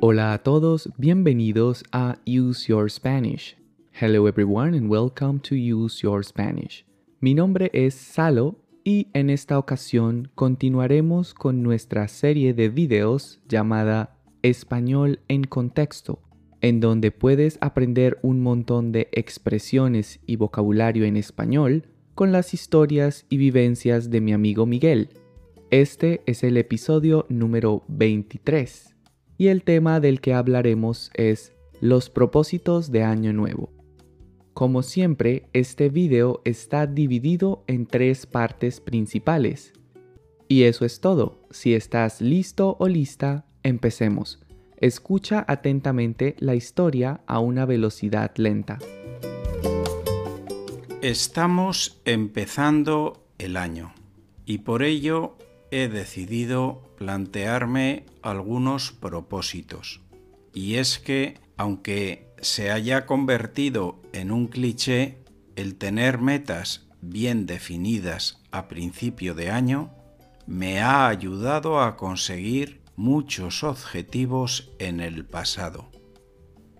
Hola a todos, bienvenidos a Use Your Spanish. Hello everyone and welcome to Use Your Spanish. Mi nombre es Salo y en esta ocasión continuaremos con nuestra serie de videos llamada Español en Contexto, en donde puedes aprender un montón de expresiones y vocabulario en español con las historias y vivencias de mi amigo Miguel. Este es el episodio número 23 y el tema del que hablaremos es los propósitos de Año Nuevo. Como siempre, este video está dividido en tres partes principales. Y eso es todo. Si estás listo o lista, empecemos. Escucha atentamente la historia a una velocidad lenta. Estamos empezando el año y por ello he decidido plantearme algunos propósitos. Y es que, aunque se haya convertido en un cliché el tener metas bien definidas a principio de año, me ha ayudado a conseguir muchos objetivos en el pasado.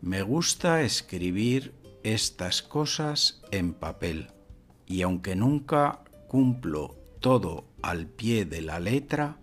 Me gusta escribir estas cosas en papel y aunque nunca cumplo todo al pie de la letra,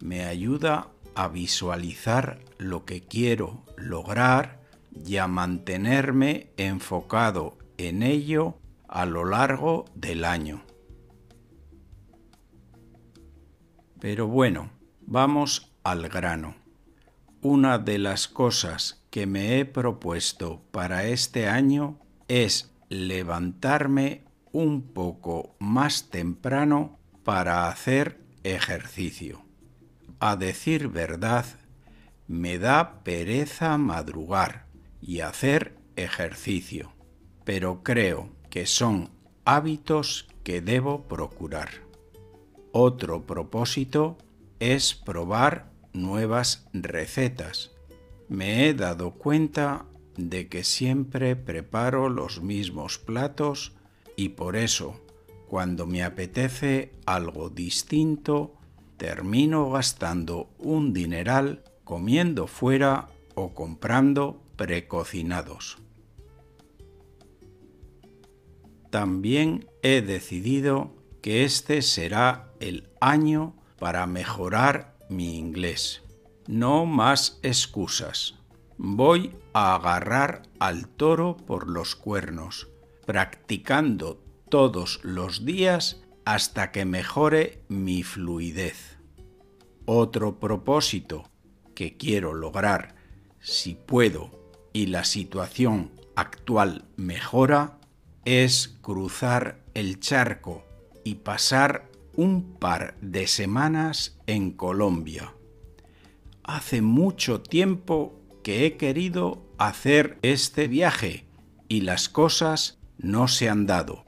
me ayuda a visualizar lo que quiero lograr y a mantenerme enfocado en ello a lo largo del año. Pero bueno, vamos al grano. Una de las cosas que me he propuesto para este año es levantarme un poco más temprano para hacer ejercicio. A decir verdad, me da pereza madrugar y hacer ejercicio, pero creo que son hábitos que debo procurar. Otro propósito es probar nuevas recetas. Me he dado cuenta de que siempre preparo los mismos platos y por eso, cuando me apetece algo distinto, termino gastando un dineral comiendo fuera o comprando precocinados. También he decidido que este será el año para mejorar mi inglés. No más excusas. Voy a agarrar al toro por los cuernos, practicando todos los días hasta que mejore mi fluidez. Otro propósito que quiero lograr, si puedo y la situación actual mejora, es cruzar el charco y pasar un par de semanas en Colombia. Hace mucho tiempo que he querido hacer este viaje y las cosas no se han dado.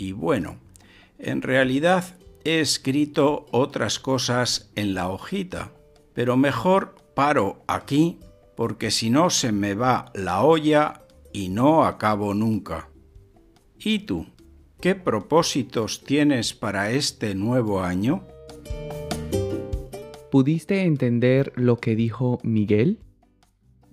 Y bueno, en realidad he escrito otras cosas en la hojita, pero mejor paro aquí porque si no se me va la olla y no acabo nunca. ¿Y tú? ¿Qué propósitos tienes para este nuevo año? ¿Pudiste entender lo que dijo Miguel?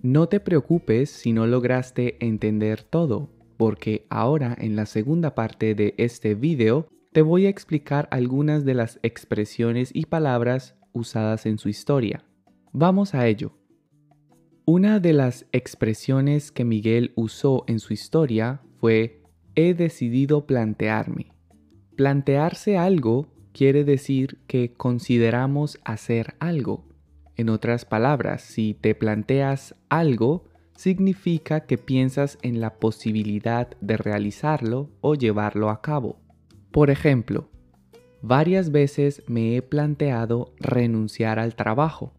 No te preocupes si no lograste entender todo, porque ahora en la segunda parte de este video te voy a explicar algunas de las expresiones y palabras usadas en su historia. Vamos a ello. Una de las expresiones que Miguel usó en su historia fue he decidido plantearme. Plantearse algo quiere decir que consideramos hacer algo. En otras palabras, si te planteas algo, significa que piensas en la posibilidad de realizarlo o llevarlo a cabo. Por ejemplo, varias veces me he planteado renunciar al trabajo.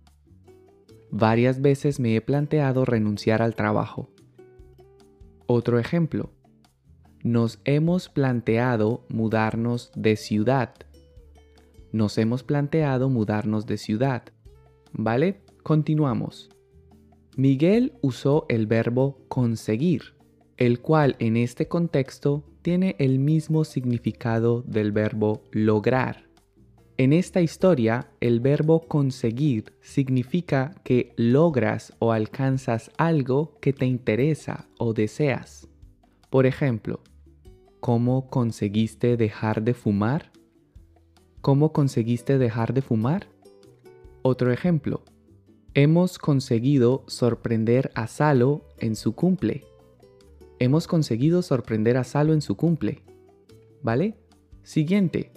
Varias veces me he planteado renunciar al trabajo. Otro ejemplo, nos hemos planteado mudarnos de ciudad. Nos hemos planteado mudarnos de ciudad. ¿Vale? Continuamos. Miguel usó el verbo conseguir, el cual en este contexto tiene el mismo significado del verbo lograr. En esta historia, el verbo conseguir significa que logras o alcanzas algo que te interesa o deseas. Por ejemplo, ¿cómo conseguiste dejar de fumar? ¿Cómo conseguiste dejar de fumar? Otro ejemplo, hemos conseguido sorprender a Salo en su cumple. Hemos conseguido sorprender a Salo en su cumple. ¿Vale? Siguiente.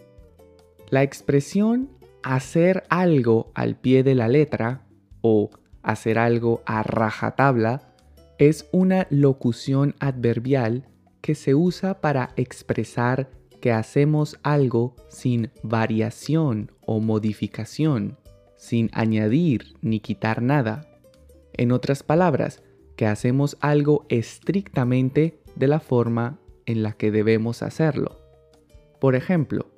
La expresión hacer algo al pie de la letra o hacer algo a rajatabla es una locución adverbial que se usa para expresar que hacemos algo sin variación o modificación, sin añadir ni quitar nada. En otras palabras, que hacemos algo estrictamente de la forma en la que debemos hacerlo. Por ejemplo,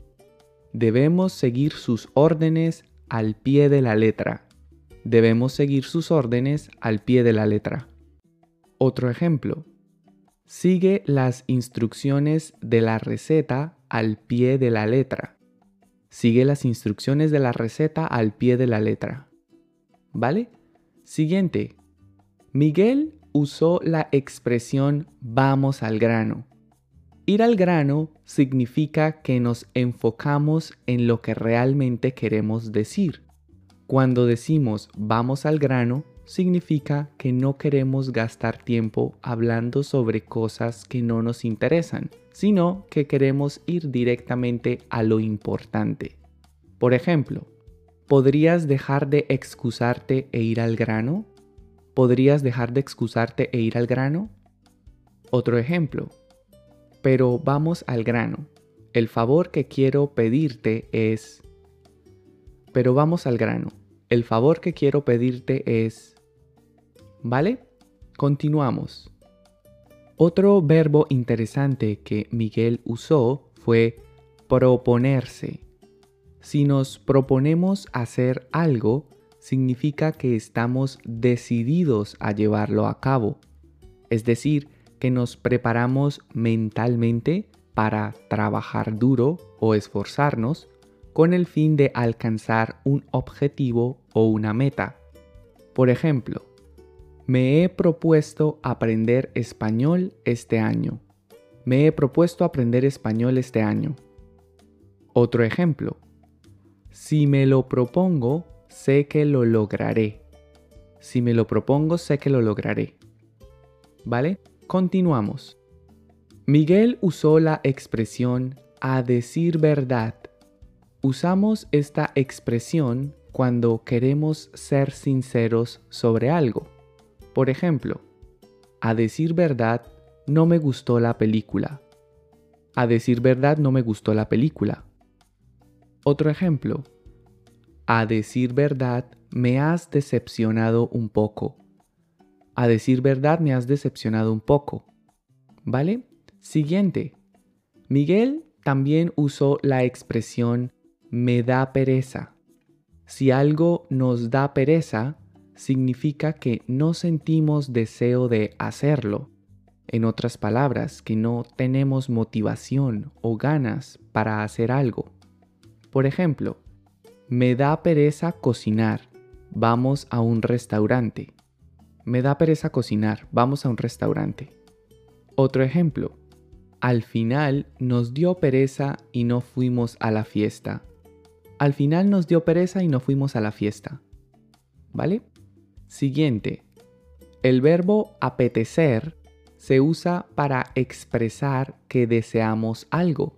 Debemos seguir sus órdenes al pie de la letra. Debemos seguir sus órdenes al pie de la letra. Otro ejemplo. Sigue las instrucciones de la receta al pie de la letra. Sigue las instrucciones de la receta al pie de la letra. ¿Vale? Siguiente. Miguel usó la expresión vamos al grano. Ir al grano significa que nos enfocamos en lo que realmente queremos decir. Cuando decimos vamos al grano, significa que no queremos gastar tiempo hablando sobre cosas que no nos interesan, sino que queremos ir directamente a lo importante. Por ejemplo, ¿podrías dejar de excusarte e ir al grano? ¿Podrías dejar de excusarte e ir al grano? Otro ejemplo, pero vamos al grano. El favor que quiero pedirte es... Pero vamos al grano. El favor que quiero pedirte es... ¿Vale? Continuamos. Otro verbo interesante que Miguel usó fue proponerse. Si nos proponemos hacer algo, significa que estamos decididos a llevarlo a cabo. Es decir, que nos preparamos mentalmente para trabajar duro o esforzarnos con el fin de alcanzar un objetivo o una meta. Por ejemplo, me he propuesto aprender español este año. Me he propuesto aprender español este año. Otro ejemplo. Si me lo propongo, sé que lo lograré. Si me lo propongo, sé que lo lograré. ¿Vale? Continuamos. Miguel usó la expresión a decir verdad. Usamos esta expresión cuando queremos ser sinceros sobre algo. Por ejemplo, a decir verdad, no me gustó la película. A decir verdad, no me gustó la película. Otro ejemplo. A decir verdad, me has decepcionado un poco. A decir verdad, me has decepcionado un poco. ¿Vale? Siguiente. Miguel también usó la expresión me da pereza. Si algo nos da pereza, significa que no sentimos deseo de hacerlo. En otras palabras, que no tenemos motivación o ganas para hacer algo. Por ejemplo, me da pereza cocinar. Vamos a un restaurante. Me da pereza cocinar, vamos a un restaurante. Otro ejemplo. Al final nos dio pereza y no fuimos a la fiesta. Al final nos dio pereza y no fuimos a la fiesta. ¿Vale? Siguiente. El verbo apetecer se usa para expresar que deseamos algo.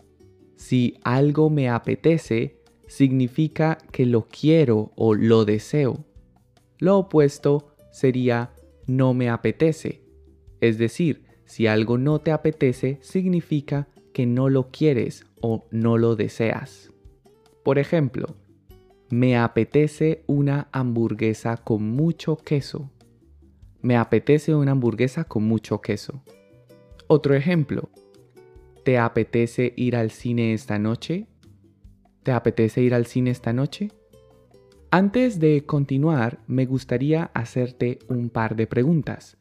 Si algo me apetece, significa que lo quiero o lo deseo. Lo opuesto sería no me apetece. Es decir, si algo no te apetece, significa que no lo quieres o no lo deseas. Por ejemplo, me apetece una hamburguesa con mucho queso. Me apetece una hamburguesa con mucho queso. Otro ejemplo, ¿te apetece ir al cine esta noche? ¿Te apetece ir al cine esta noche? Antes de continuar, me gustaría hacerte un par de preguntas.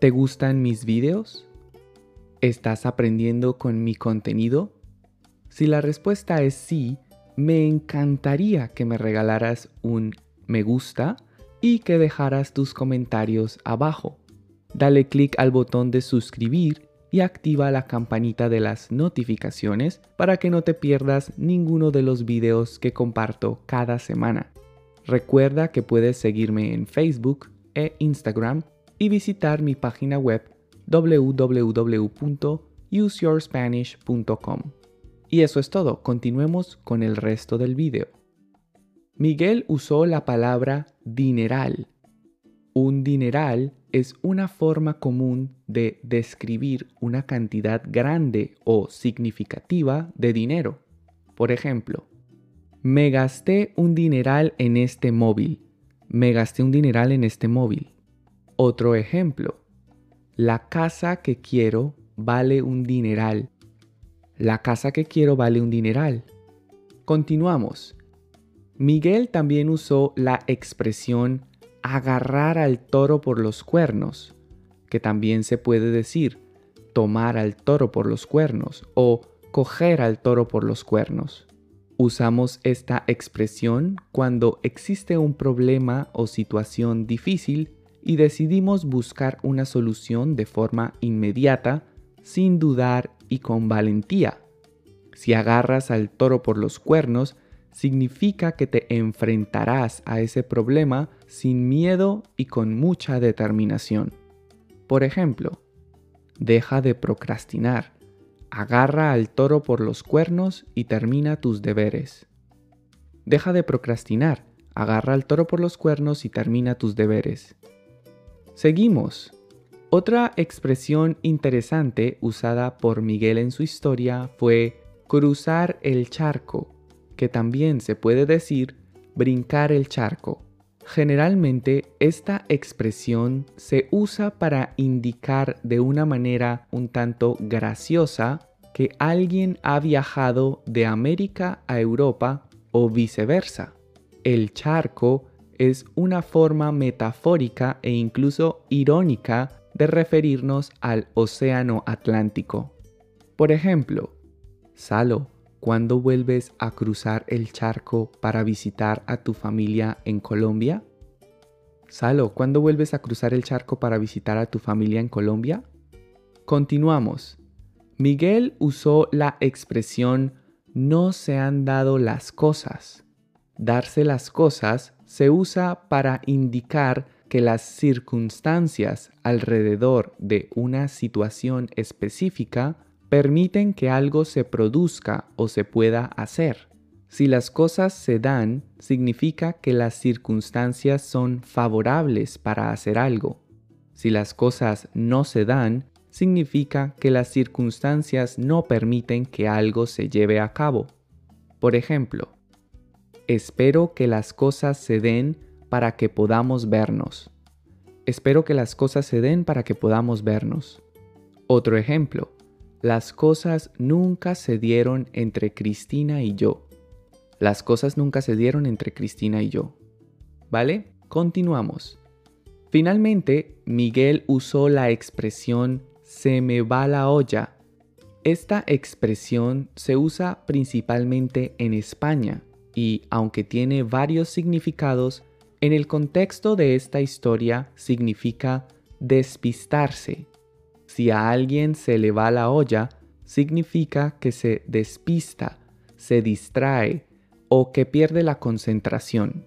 ¿Te gustan mis videos? ¿Estás aprendiendo con mi contenido? Si la respuesta es sí, me encantaría que me regalaras un me gusta y que dejaras tus comentarios abajo. Dale clic al botón de suscribir y activa la campanita de las notificaciones para que no te pierdas ninguno de los videos que comparto cada semana. Recuerda que puedes seguirme en Facebook e Instagram y visitar mi página web www.useyourspanish.com. Y eso es todo, continuemos con el resto del video. Miguel usó la palabra dineral. Un dineral es una forma común de describir una cantidad grande o significativa de dinero. Por ejemplo, me gasté un dineral en este móvil. Me gasté un dineral en este móvil. Otro ejemplo, la casa que quiero vale un dineral. La casa que quiero vale un dineral. Continuamos. Miguel también usó la expresión agarrar al toro por los cuernos, que también se puede decir tomar al toro por los cuernos o coger al toro por los cuernos. Usamos esta expresión cuando existe un problema o situación difícil y decidimos buscar una solución de forma inmediata, sin dudar y con valentía. Si agarras al toro por los cuernos, significa que te enfrentarás a ese problema sin miedo y con mucha determinación. Por ejemplo, deja de procrastinar, agarra al toro por los cuernos y termina tus deberes. Deja de procrastinar, agarra al toro por los cuernos y termina tus deberes. Seguimos. Otra expresión interesante usada por Miguel en su historia fue cruzar el charco, que también se puede decir brincar el charco. Generalmente esta expresión se usa para indicar de una manera un tanto graciosa que alguien ha viajado de América a Europa o viceversa. El charco es una forma metafórica e incluso irónica de referirnos al Océano Atlántico. Por ejemplo, Salo, ¿cuándo vuelves a cruzar el charco para visitar a tu familia en Colombia? Salo, ¿cuándo vuelves a cruzar el charco para visitar a tu familia en Colombia? Continuamos. Miguel usó la expresión no se han dado las cosas. Darse las cosas se usa para indicar que las circunstancias alrededor de una situación específica permiten que algo se produzca o se pueda hacer. Si las cosas se dan, significa que las circunstancias son favorables para hacer algo. Si las cosas no se dan, significa que las circunstancias no permiten que algo se lleve a cabo. Por ejemplo, espero que las cosas se den para que podamos vernos. Espero que las cosas se den para que podamos vernos. Otro ejemplo, las cosas nunca se dieron entre Cristina y yo. Las cosas nunca se dieron entre Cristina y yo. ¿Vale? Continuamos. Finalmente, Miguel usó la expresión se me va la olla. Esta expresión se usa principalmente en España y, aunque tiene varios significados, en el contexto de esta historia significa despistarse. Si a alguien se le va la olla, significa que se despista, se distrae o que pierde la concentración.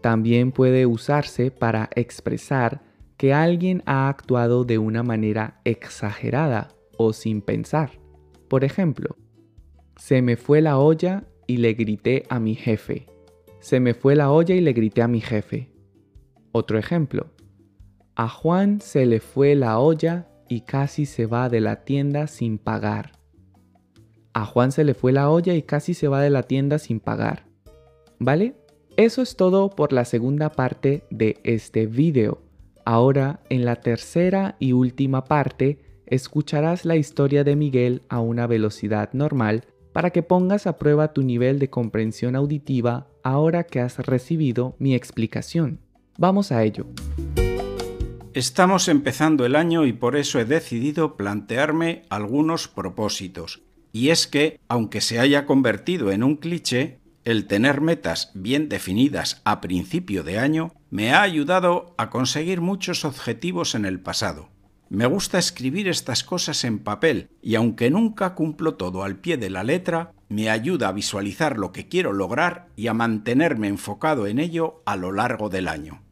También puede usarse para expresar que alguien ha actuado de una manera exagerada o sin pensar. Por ejemplo, se me fue la olla y le grité a mi jefe. Se me fue la olla y le grité a mi jefe. Otro ejemplo. A Juan se le fue la olla y casi se va de la tienda sin pagar. A Juan se le fue la olla y casi se va de la tienda sin pagar. ¿Vale? Eso es todo por la segunda parte de este video. Ahora, en la tercera y última parte, escucharás la historia de Miguel a una velocidad normal para que pongas a prueba tu nivel de comprensión auditiva ahora que has recibido mi explicación. Vamos a ello. Estamos empezando el año y por eso he decidido plantearme algunos propósitos. Y es que, aunque se haya convertido en un cliché, El tener metas bien definidas a principio de año me ha ayudado a conseguir muchos objetivos en el pasado. Me gusta escribir estas cosas en papel y aunque nunca cumplo todo al pie de la letra, me ayuda a visualizar lo que quiero lograr y a mantenerme enfocado en ello a lo largo del año.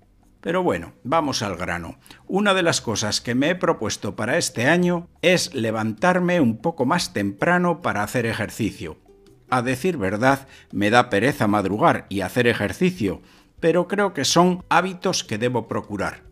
Pero bueno, vamos al grano. Una de las cosas que me he propuesto para este año es levantarme un poco más temprano para hacer ejercicio. A decir verdad, me da pereza madrugar y hacer ejercicio, pero creo que son hábitos que debo procurar.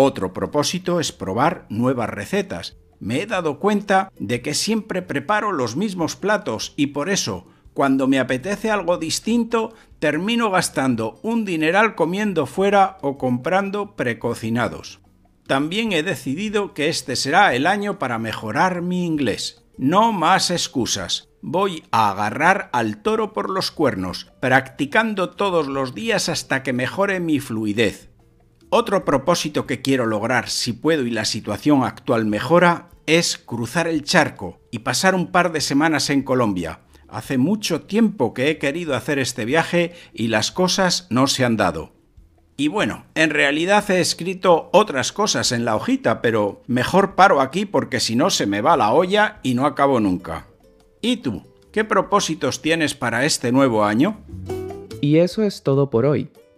Otro propósito es probar nuevas recetas. Me he dado cuenta de que siempre preparo los mismos platos y por eso, cuando me apetece algo distinto, termino gastando un dineral comiendo fuera o comprando precocinados. También he decidido que este será el año para mejorar mi inglés. No más excusas. Voy a agarrar al toro por los cuernos, practicando todos los días hasta que mejore mi fluidez. Otro propósito que quiero lograr, si puedo y la situación actual mejora, es cruzar el charco y pasar un par de semanas en Colombia. Hace mucho tiempo que he querido hacer este viaje y las cosas no se han dado. Y bueno, en realidad he escrito otras cosas en la hojita, pero mejor paro aquí porque si no se me va la olla y no acabo nunca. ¿Y tú? ¿Qué propósitos tienes para este nuevo año? Y eso es todo por hoy.